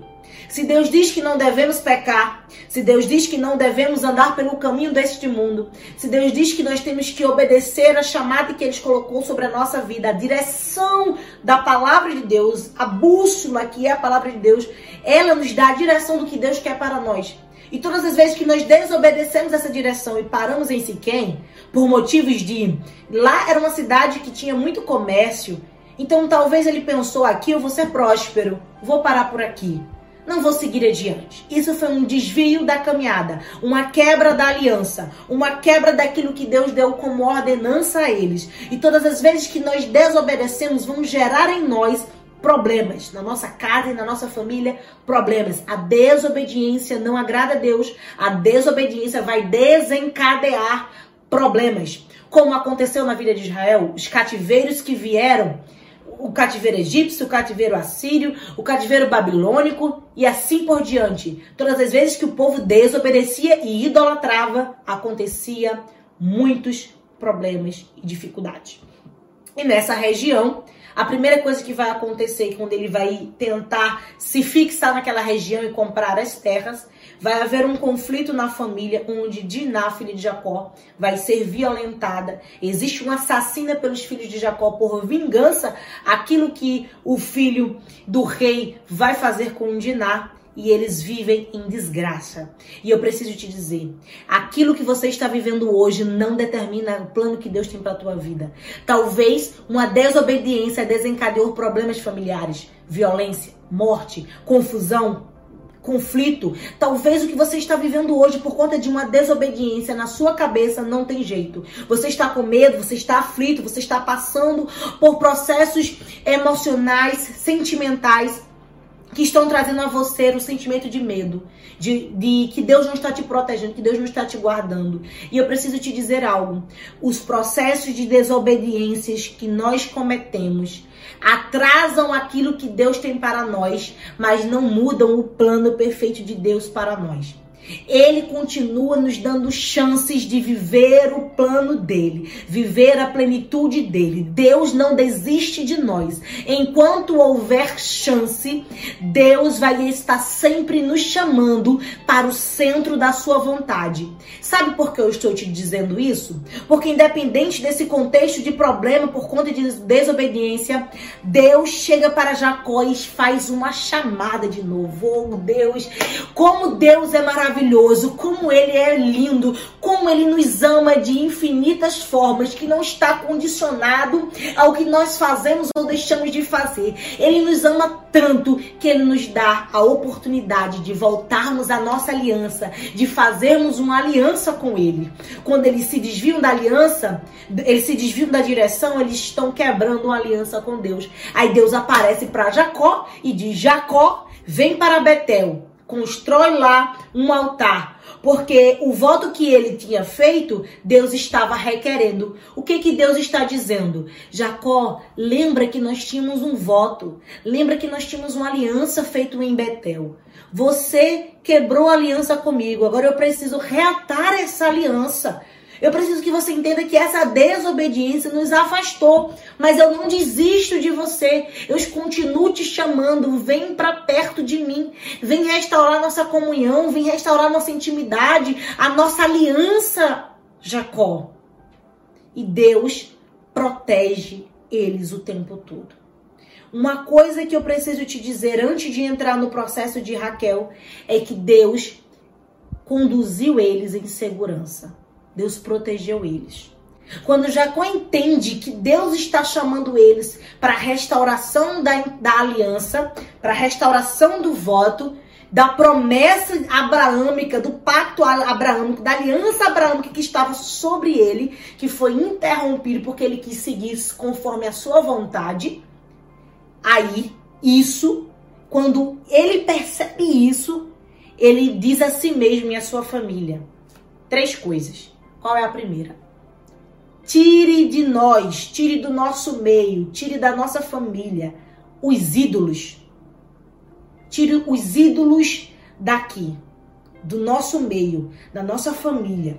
Se Deus diz que não devemos pecar, se Deus diz que não devemos andar pelo caminho deste mundo, se Deus diz que nós temos que obedecer a chamada que Ele colocou sobre a nossa vida, a direção da palavra de Deus, a bússola que é a palavra de Deus, ela nos dá a direção do que Deus quer para nós. E todas as vezes que nós desobedecemos essa direção e paramos em Siquém, por motivos de. Lá era uma cidade que tinha muito comércio, então talvez ele pensou: aqui eu vou ser próspero, vou parar por aqui não vou seguir adiante. Isso foi um desvio da caminhada, uma quebra da aliança, uma quebra daquilo que Deus deu como ordenança a eles. E todas as vezes que nós desobedecemos, vamos gerar em nós problemas na nossa casa e na nossa família, problemas. A desobediência não agrada a Deus. A desobediência vai desencadear problemas. Como aconteceu na vida de Israel, os cativeiros que vieram o cativeiro egípcio, o cativeiro assírio, o cativeiro babilônico e assim por diante. Todas as vezes que o povo desobedecia e idolatrava, acontecia muitos problemas e dificuldades. E nessa região, a primeira coisa que vai acontecer quando ele vai tentar se fixar naquela região e comprar as terras Vai haver um conflito na família onde Diná, filha de Jacó, vai ser violentada. Existe uma assassina pelos filhos de Jacó por vingança, aquilo que o filho do rei vai fazer com Diná e eles vivem em desgraça. E eu preciso te dizer, aquilo que você está vivendo hoje não determina o plano que Deus tem para tua vida. Talvez uma desobediência desencadeou problemas familiares, violência, morte, confusão, conflito. Talvez o que você está vivendo hoje por conta de uma desobediência na sua cabeça não tem jeito. Você está com medo, você está aflito, você está passando por processos emocionais, sentimentais que estão trazendo a você o sentimento de medo, de, de, que Deus não está te protegendo, que Deus não está te guardando. E eu preciso te dizer algo: os processos de desobediências que nós cometemos atrasam aquilo que Deus tem para nós, mas não mudam o plano perfeito de Deus para nós. Ele continua nos dando chances de viver o plano dele, viver a plenitude dele. Deus não desiste de nós. Enquanto houver chance, Deus vai estar sempre nos chamando para o centro da sua vontade. Sabe por que eu estou te dizendo isso? Porque independente desse contexto de problema por conta de desobediência, Deus chega para Jacó e faz uma chamada de novo. Oh, Deus, como Deus é maravilhoso maravilhoso, como ele é lindo, como ele nos ama de infinitas formas, que não está condicionado ao que nós fazemos ou deixamos de fazer. Ele nos ama tanto que ele nos dá a oportunidade de voltarmos à nossa aliança, de fazermos uma aliança com ele. Quando eles se desviam da aliança, eles se desviam da direção, eles estão quebrando uma aliança com Deus. Aí Deus aparece para Jacó e diz: Jacó, vem para Betel constrói lá um altar, porque o voto que ele tinha feito, Deus estava requerendo. O que que Deus está dizendo? Jacó, lembra que nós tínhamos um voto, lembra que nós tínhamos uma aliança feita em Betel. Você quebrou a aliança comigo, agora eu preciso reatar essa aliança. Eu preciso que você entenda que essa desobediência nos afastou, mas eu não desisto de você. Eu continuo te chamando, vem para perto de mim. Vem restaurar nossa comunhão, vem restaurar nossa intimidade, a nossa aliança, Jacó. E Deus protege eles o tempo todo. Uma coisa que eu preciso te dizer antes de entrar no processo de Raquel é que Deus conduziu eles em segurança. Deus protegeu eles. Quando Jacó entende que Deus está chamando eles para a restauração da, da aliança, para a restauração do voto, da promessa abraâmica, do pacto abraâmico, da aliança abraâmica que estava sobre ele, que foi interrompido porque ele quis seguir conforme a sua vontade. Aí, isso, quando ele percebe isso, ele diz a si mesmo e a sua família três coisas. Qual é a primeira? Tire de nós, tire do nosso meio, tire da nossa família os ídolos. Tire os ídolos daqui, do nosso meio, da nossa família,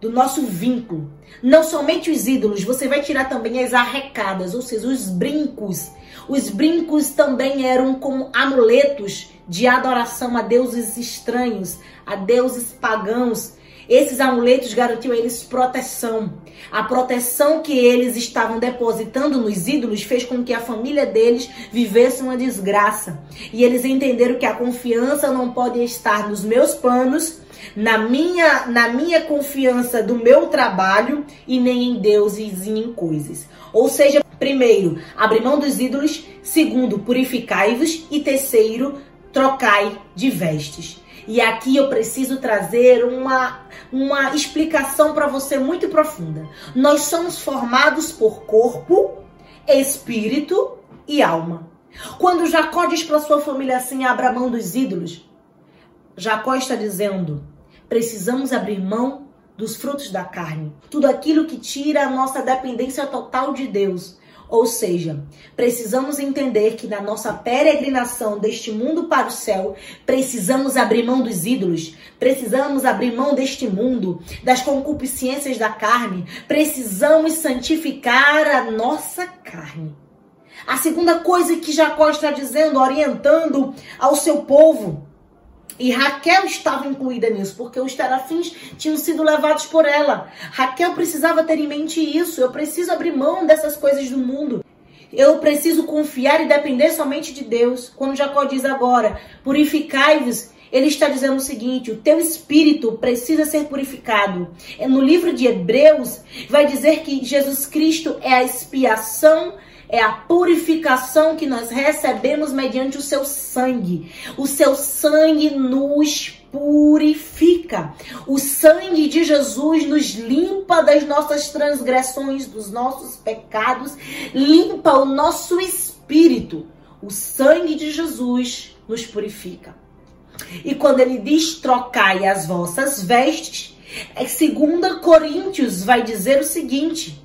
do nosso vínculo. Não somente os ídolos, você vai tirar também as arrecadas, ou seja, os brincos. Os brincos também eram como amuletos de adoração a deuses estranhos, a deuses pagãos esses amuletos garantiam a eles proteção. A proteção que eles estavam depositando nos ídolos fez com que a família deles vivesse uma desgraça. E eles entenderam que a confiança não pode estar nos meus planos, na minha, na minha confiança do meu trabalho e nem em deuses e em coisas. Ou seja, primeiro, abre mão dos ídolos, segundo, purificai-vos e terceiro, trocai de vestes. E aqui eu preciso trazer uma, uma explicação para você muito profunda. Nós somos formados por corpo, espírito e alma. Quando Jacó diz para sua família assim: abra mão dos ídolos, Jacó está dizendo: precisamos abrir mão dos frutos da carne, tudo aquilo que tira a nossa dependência total de Deus. Ou seja, precisamos entender que na nossa peregrinação deste mundo para o céu, precisamos abrir mão dos ídolos, precisamos abrir mão deste mundo, das concupiscências da carne, precisamos santificar a nossa carne. A segunda coisa que Jacó está dizendo, orientando ao seu povo, e Raquel estava incluída nisso, porque os terafins tinham sido levados por ela. Raquel precisava ter em mente isso. Eu preciso abrir mão dessas coisas do mundo. Eu preciso confiar e depender somente de Deus. Quando Jacó diz agora, purificai-vos, ele está dizendo o seguinte: o teu espírito precisa ser purificado. É no livro de Hebreus, vai dizer que Jesus Cristo é a expiação é a purificação que nós recebemos mediante o seu sangue. O seu sangue nos purifica. O sangue de Jesus nos limpa das nossas transgressões, dos nossos pecados, limpa o nosso espírito. O sangue de Jesus nos purifica. E quando ele diz trocai as vossas vestes, é 2 Coríntios vai dizer o seguinte: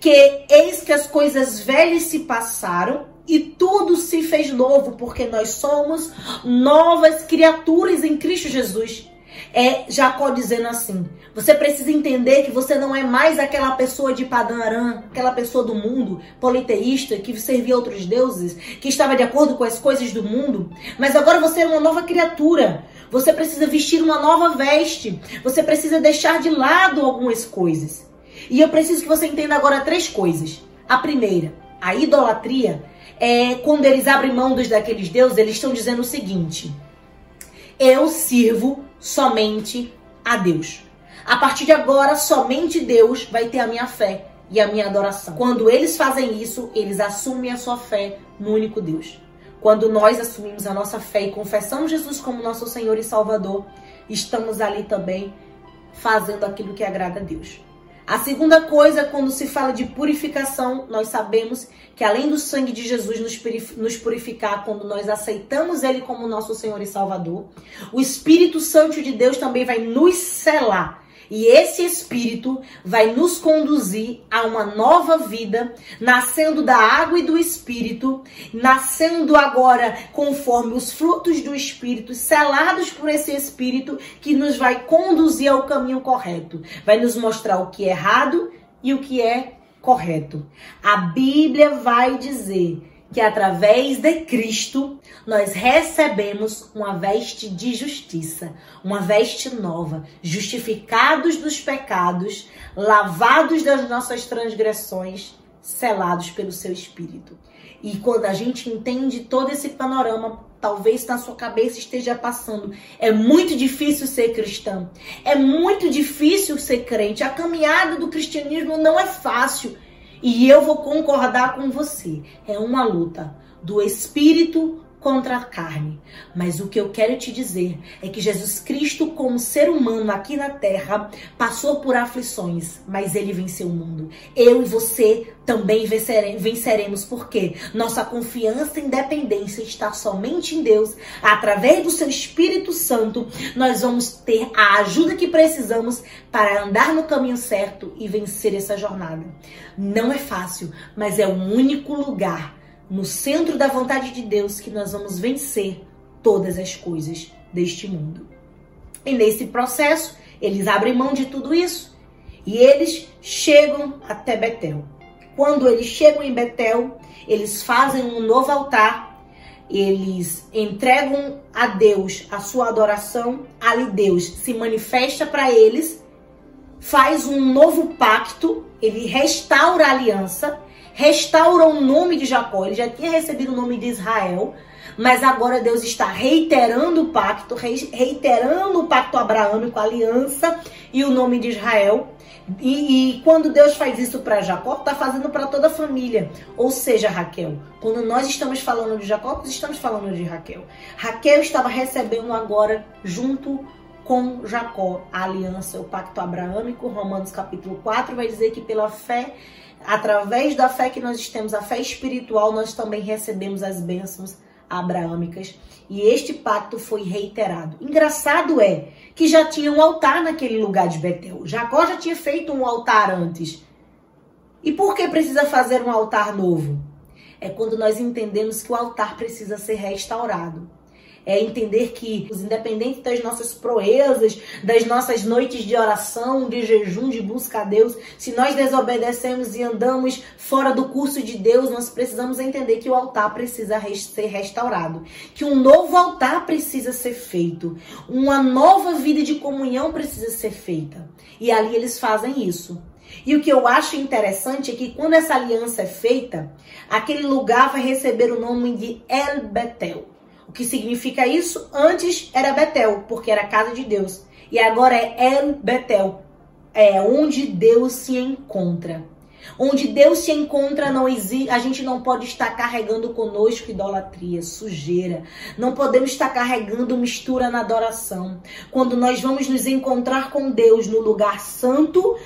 que eis que as coisas velhas se passaram e tudo se fez novo, porque nós somos novas criaturas em Cristo Jesus. É Jacó dizendo assim: você precisa entender que você não é mais aquela pessoa de Padã Aram, aquela pessoa do mundo, politeísta, que servia outros deuses, que estava de acordo com as coisas do mundo, mas agora você é uma nova criatura. Você precisa vestir uma nova veste. Você precisa deixar de lado algumas coisas. E eu preciso que você entenda agora três coisas. A primeira, a idolatria é quando eles abrem mão dos daqueles deuses, eles estão dizendo o seguinte: eu sirvo somente a Deus. A partir de agora, somente Deus vai ter a minha fé e a minha adoração. Quando eles fazem isso, eles assumem a sua fé no único Deus. Quando nós assumimos a nossa fé e confessamos Jesus como nosso Senhor e Salvador, estamos ali também fazendo aquilo que agrada a Deus. A segunda coisa, quando se fala de purificação, nós sabemos que além do sangue de Jesus nos purificar quando nós aceitamos Ele como nosso Senhor e Salvador, o Espírito Santo de Deus também vai nos selar. E esse Espírito vai nos conduzir a uma nova vida, nascendo da água e do Espírito, nascendo agora conforme os frutos do Espírito, selados por esse Espírito que nos vai conduzir ao caminho correto, vai nos mostrar o que é errado e o que é correto. A Bíblia vai dizer que através de Cristo nós recebemos uma veste de justiça, uma veste nova, justificados dos pecados, lavados das nossas transgressões, selados pelo seu Espírito. E quando a gente entende todo esse panorama, talvez na sua cabeça esteja passando. É muito difícil ser cristão. É muito difícil ser crente. A caminhada do cristianismo não é fácil. E eu vou concordar com você. É uma luta do espírito contra a carne. Mas o que eu quero te dizer é que Jesus Cristo, como ser humano aqui na terra, passou por aflições, mas ele venceu o mundo. Eu e você também venceremos, porque nossa confiança e independência está somente em Deus. Através do seu Espírito Santo, nós vamos ter a ajuda que precisamos para andar no caminho certo e vencer essa jornada. Não é fácil, mas é o único lugar no centro da vontade de Deus que nós vamos vencer todas as coisas deste mundo. E nesse processo, eles abrem mão de tudo isso e eles chegam até Betel. Quando eles chegam em Betel, eles fazem um novo altar, eles entregam a Deus a sua adoração, ali Deus se manifesta para eles, faz um novo pacto, ele restaura a aliança restaura o nome de Jacó. Ele já tinha recebido o nome de Israel, mas agora Deus está reiterando o pacto, reiterando o pacto abraâmico, a aliança e o nome de Israel. E, e quando Deus faz isso para Jacó, está fazendo para toda a família. Ou seja, Raquel, quando nós estamos falando de Jacó, nós estamos falando de Raquel. Raquel estava recebendo agora, junto com Jacó, a aliança, o pacto abraâmico. Romanos capítulo 4 vai dizer que pela fé através da fé que nós temos, a fé espiritual, nós também recebemos as bênçãos abraâmicas. E este pacto foi reiterado. Engraçado é que já tinha um altar naquele lugar de Betel. Jacó já tinha feito um altar antes. E por que precisa fazer um altar novo? É quando nós entendemos que o altar precisa ser restaurado é entender que, independente das nossas proezas, das nossas noites de oração, de jejum, de busca a Deus, se nós desobedecemos e andamos fora do curso de Deus, nós precisamos entender que o altar precisa ser restaurado, que um novo altar precisa ser feito, uma nova vida de comunhão precisa ser feita. E ali eles fazem isso. E o que eu acho interessante é que quando essa aliança é feita, aquele lugar vai receber o nome de El Betel. O que significa isso? Antes era Betel, porque era casa de Deus. E agora é El Betel, é onde Deus se encontra. Onde Deus se encontra, não a gente não pode estar carregando conosco idolatria, sujeira. Não podemos estar carregando mistura na adoração. Quando nós vamos nos encontrar com Deus no lugar santo,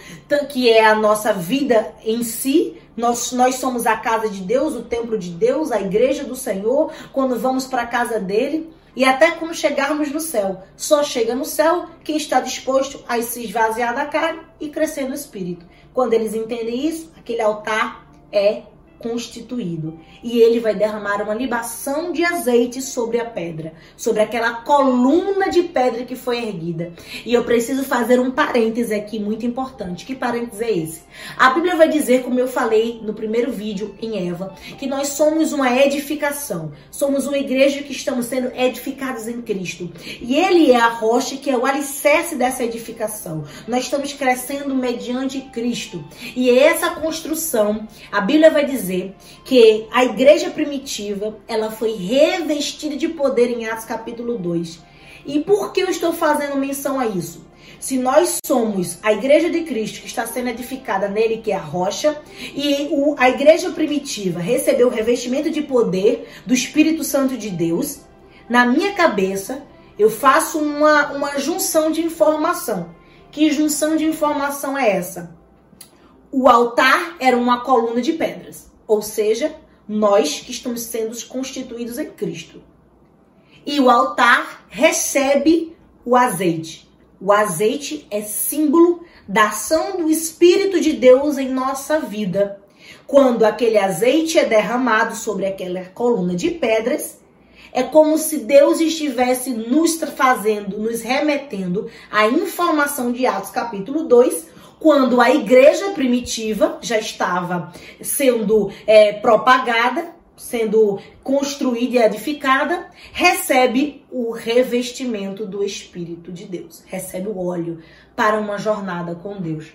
que é a nossa vida em si, nós, nós somos a casa de Deus, o templo de Deus, a igreja do Senhor, quando vamos para a casa dele e até quando chegarmos no céu. Só chega no céu quem está disposto a se esvaziar da carne e crescer no espírito. Quando eles entendem isso, aquele altar é constituído. E ele vai derramar uma libação de azeite sobre a pedra, sobre aquela coluna de pedra que foi erguida. E eu preciso fazer um parêntese aqui muito importante. Que parêntese é esse? A Bíblia vai dizer, como eu falei no primeiro vídeo em Eva, que nós somos uma edificação. Somos uma igreja que estamos sendo edificados em Cristo. E ele é a rocha que é o alicerce dessa edificação. Nós estamos crescendo mediante Cristo. E é essa construção, a Bíblia vai dizer dizer que a igreja primitiva, ela foi revestida de poder em Atos capítulo 2. E por que eu estou fazendo menção a isso? Se nós somos a igreja de Cristo que está sendo edificada nele, que é a rocha, e o, a igreja primitiva recebeu o revestimento de poder do Espírito Santo de Deus, na minha cabeça eu faço uma, uma junção de informação. Que junção de informação é essa? O altar era uma coluna de pedras. Ou seja, nós que estamos sendo constituídos em Cristo. E o altar recebe o azeite. O azeite é símbolo da ação do Espírito de Deus em nossa vida. Quando aquele azeite é derramado sobre aquela coluna de pedras, é como se Deus estivesse nos fazendo, nos remetendo à informação de Atos capítulo 2, quando a igreja primitiva já estava sendo é, propagada, sendo construída e edificada, recebe o revestimento do Espírito de Deus, recebe o óleo para uma jornada com Deus.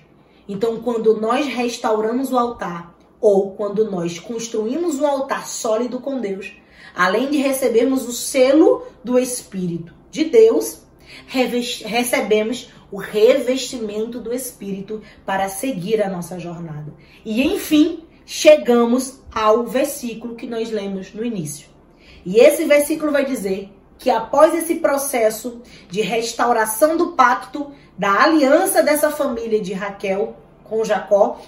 Então, quando nós restauramos o altar, ou quando nós construímos um altar sólido com Deus, além de recebermos o selo do Espírito de Deus, recebemos o revestimento do Espírito para seguir a nossa jornada. E enfim, chegamos ao versículo que nós lemos no início. E esse versículo vai dizer que após esse processo de restauração do pacto, da aliança dessa família de Raquel com Jacó,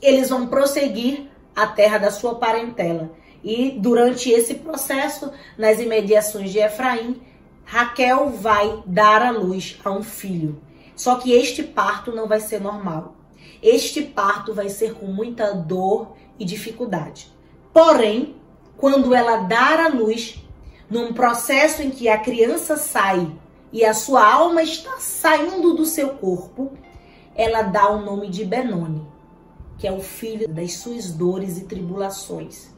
eles vão prosseguir a terra da sua parentela. E durante esse processo, nas imediações de Efraim, Raquel vai dar à luz a um filho. Só que este parto não vai ser normal. Este parto vai ser com muita dor e dificuldade. Porém, quando ela dar à luz, num processo em que a criança sai e a sua alma está saindo do seu corpo, ela dá o nome de Benoni, que é o filho das suas dores e tribulações.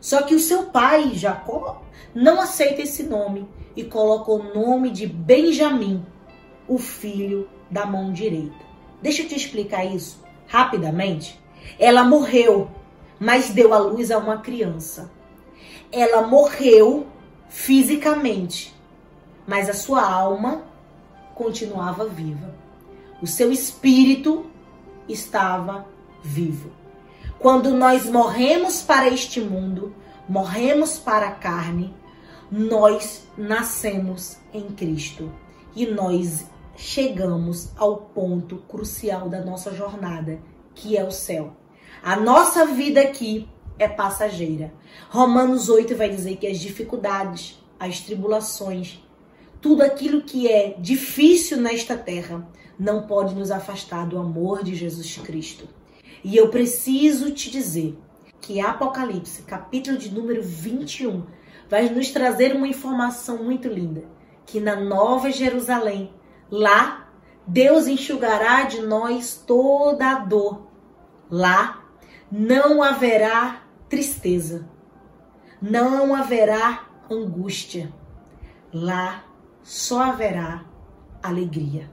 Só que o seu pai, Jacó, não aceita esse nome e coloca o nome de Benjamim, o filho da mão direita. Deixa eu te explicar isso rapidamente. Ela morreu, mas deu à luz a uma criança. Ela morreu fisicamente, mas a sua alma continuava viva. O seu espírito estava vivo. Quando nós morremos para este mundo, morremos para a carne, nós nascemos em Cristo e nós chegamos ao ponto crucial da nossa jornada, que é o céu. A nossa vida aqui é passageira. Romanos 8 vai dizer que as dificuldades, as tribulações, tudo aquilo que é difícil nesta terra não pode nos afastar do amor de Jesus Cristo. E eu preciso te dizer que Apocalipse, capítulo de número 21, vai nos trazer uma informação muito linda, que na Nova Jerusalém Lá, Deus enxugará de nós toda a dor. Lá não haverá tristeza, não haverá angústia. Lá só haverá alegria.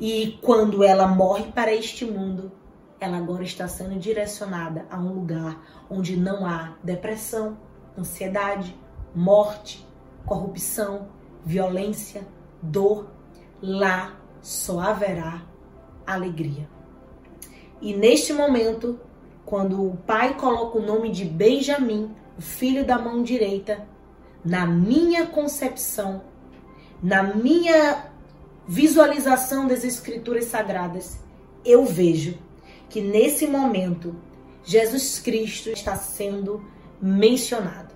E quando ela morre para este mundo, ela agora está sendo direcionada a um lugar onde não há depressão, ansiedade, morte, corrupção, violência, dor lá só haverá alegria. E neste momento, quando o pai coloca o nome de Benjamim, o filho da mão direita, na minha concepção, na minha visualização das escrituras sagradas, eu vejo que nesse momento Jesus Cristo está sendo mencionado.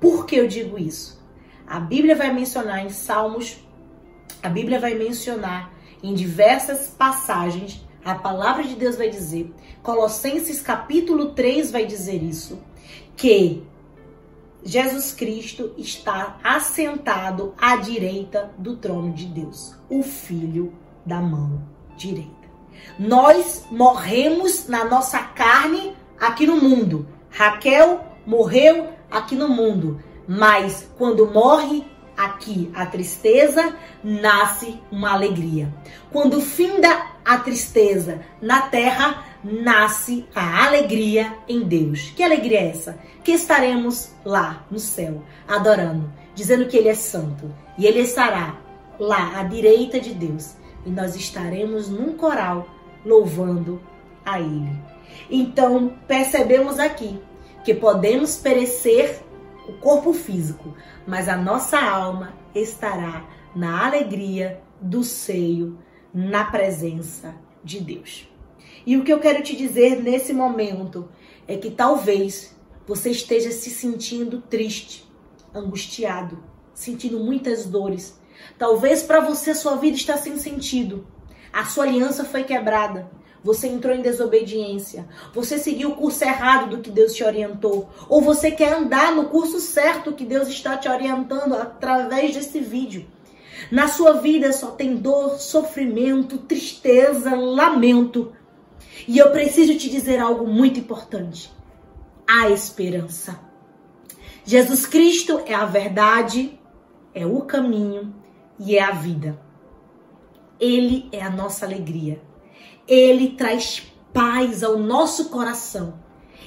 Por que eu digo isso? A Bíblia vai mencionar em Salmos a Bíblia vai mencionar em diversas passagens, a palavra de Deus vai dizer, Colossenses capítulo 3 vai dizer isso, que Jesus Cristo está assentado à direita do trono de Deus, o Filho da mão direita. Nós morremos na nossa carne aqui no mundo. Raquel morreu aqui no mundo, mas quando morre aqui a tristeza, nasce uma alegria. Quando finda a tristeza na terra, nasce a alegria em Deus. Que alegria é essa? Que estaremos lá no céu, adorando, dizendo que Ele é santo. E Ele estará lá à direita de Deus. E nós estaremos num coral louvando a Ele. Então, percebemos aqui que podemos perecer o corpo físico, mas a nossa alma estará na alegria do seio, na presença de Deus. E o que eu quero te dizer nesse momento é que talvez você esteja se sentindo triste, angustiado, sentindo muitas dores, Talvez para você sua vida está sem sentido. A sua aliança foi quebrada. Você entrou em desobediência. Você seguiu o curso errado do que Deus te orientou. Ou você quer andar no curso certo que Deus está te orientando através desse vídeo. Na sua vida só tem dor, sofrimento, tristeza, lamento. E eu preciso te dizer algo muito importante: há esperança. Jesus Cristo é a verdade, é o caminho e é a vida. Ele é a nossa alegria. Ele traz paz ao nosso coração.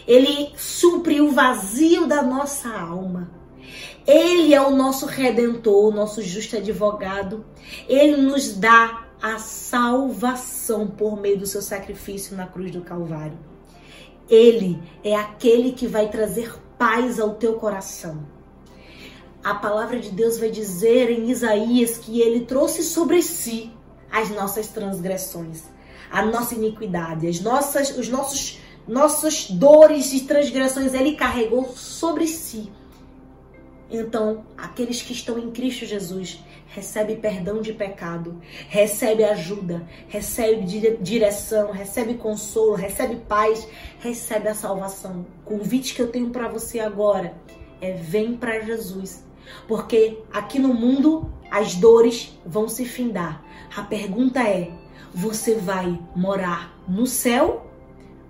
Ele supre o vazio da nossa alma. Ele é o nosso redentor, o nosso justo advogado. Ele nos dá a salvação por meio do seu sacrifício na cruz do Calvário. Ele é aquele que vai trazer paz ao teu coração. A palavra de Deus vai dizer em Isaías que ele trouxe sobre si as nossas transgressões, a nossa iniquidade, as nossas, os nossos, nossas dores e transgressões ele carregou sobre si então, aqueles que estão em Cristo Jesus recebe perdão de pecado, recebe ajuda, recebe direção, recebe consolo, recebe paz, recebe a salvação. O convite que eu tenho para você agora é vem para Jesus. Porque aqui no mundo as dores vão se findar. A pergunta é: você vai morar no céu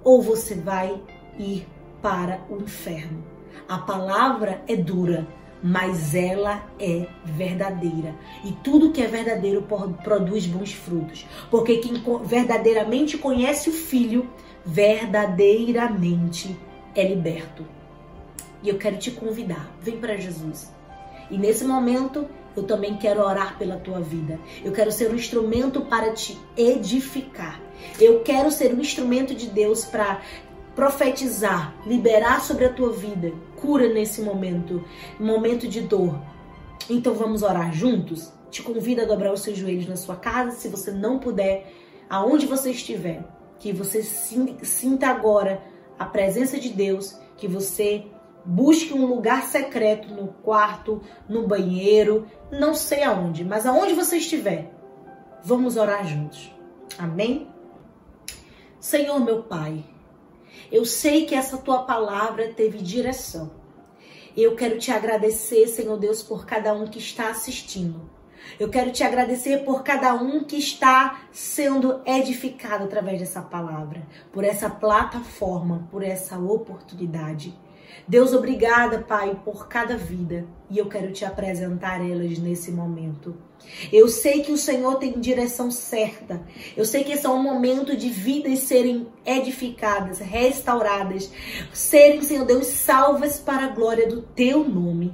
ou você vai ir para o inferno? A palavra é dura, mas ela é verdadeira. E tudo que é verdadeiro produz bons frutos. Porque quem verdadeiramente conhece o Filho, verdadeiramente é liberto. E eu quero te convidar, vem para Jesus. E nesse momento, eu também quero orar pela tua vida. Eu quero ser um instrumento para te edificar. Eu quero ser um instrumento de Deus para profetizar, liberar sobre a tua vida cura nesse momento, momento de dor. Então vamos orar juntos? Te convido a dobrar os seus joelhos na sua casa, se você não puder, aonde você estiver, que você sinta agora a presença de Deus, que você busque um lugar secreto no quarto, no banheiro, não sei aonde, mas aonde você estiver, vamos orar juntos. Amém? Senhor meu Pai, eu sei que essa tua palavra teve direção. Eu quero te agradecer, Senhor Deus, por cada um que está assistindo. Eu quero te agradecer por cada um que está sendo edificado através dessa palavra, por essa plataforma, por essa oportunidade. Deus, obrigada, Pai, por cada vida e eu quero te apresentar elas nesse momento. Eu sei que o Senhor tem direção certa. Eu sei que esse é um momento de vidas serem edificadas, restauradas, serem, Senhor Deus, salvas para a glória do teu nome.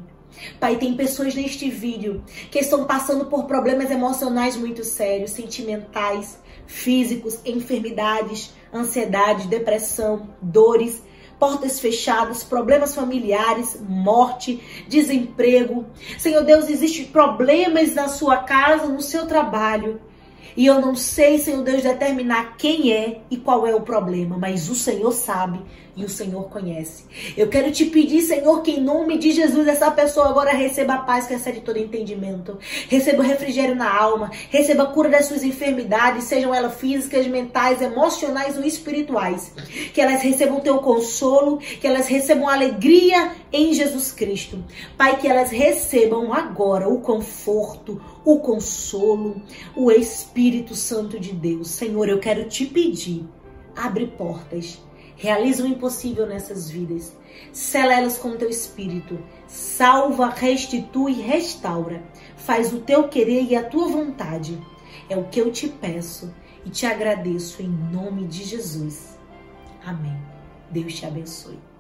Pai, tem pessoas neste vídeo que estão passando por problemas emocionais muito sérios, sentimentais, físicos, enfermidades, ansiedade, depressão, dores portas fechadas, problemas familiares, morte, desemprego. Senhor Deus, existem problemas na sua casa, no seu trabalho. E eu não sei, Senhor Deus, determinar quem é e qual é o problema, mas o Senhor sabe e o Senhor conhece. Eu quero te pedir, Senhor, que em nome de Jesus essa pessoa agora receba a paz que excede todo entendimento, receba o refrigério na alma, receba a cura das suas enfermidades, sejam elas físicas, mentais, emocionais ou espirituais. Que elas recebam o teu consolo, que elas recebam alegria em Jesus Cristo. Pai, que elas recebam agora o conforto, o consolo, o Espírito Santo de Deus. Senhor, eu quero te pedir, abre portas Realiza o impossível nessas vidas. Sela elas com o teu espírito. Salva, restitui, restaura. Faz o teu querer e a tua vontade. É o que eu te peço e te agradeço em nome de Jesus. Amém. Deus te abençoe.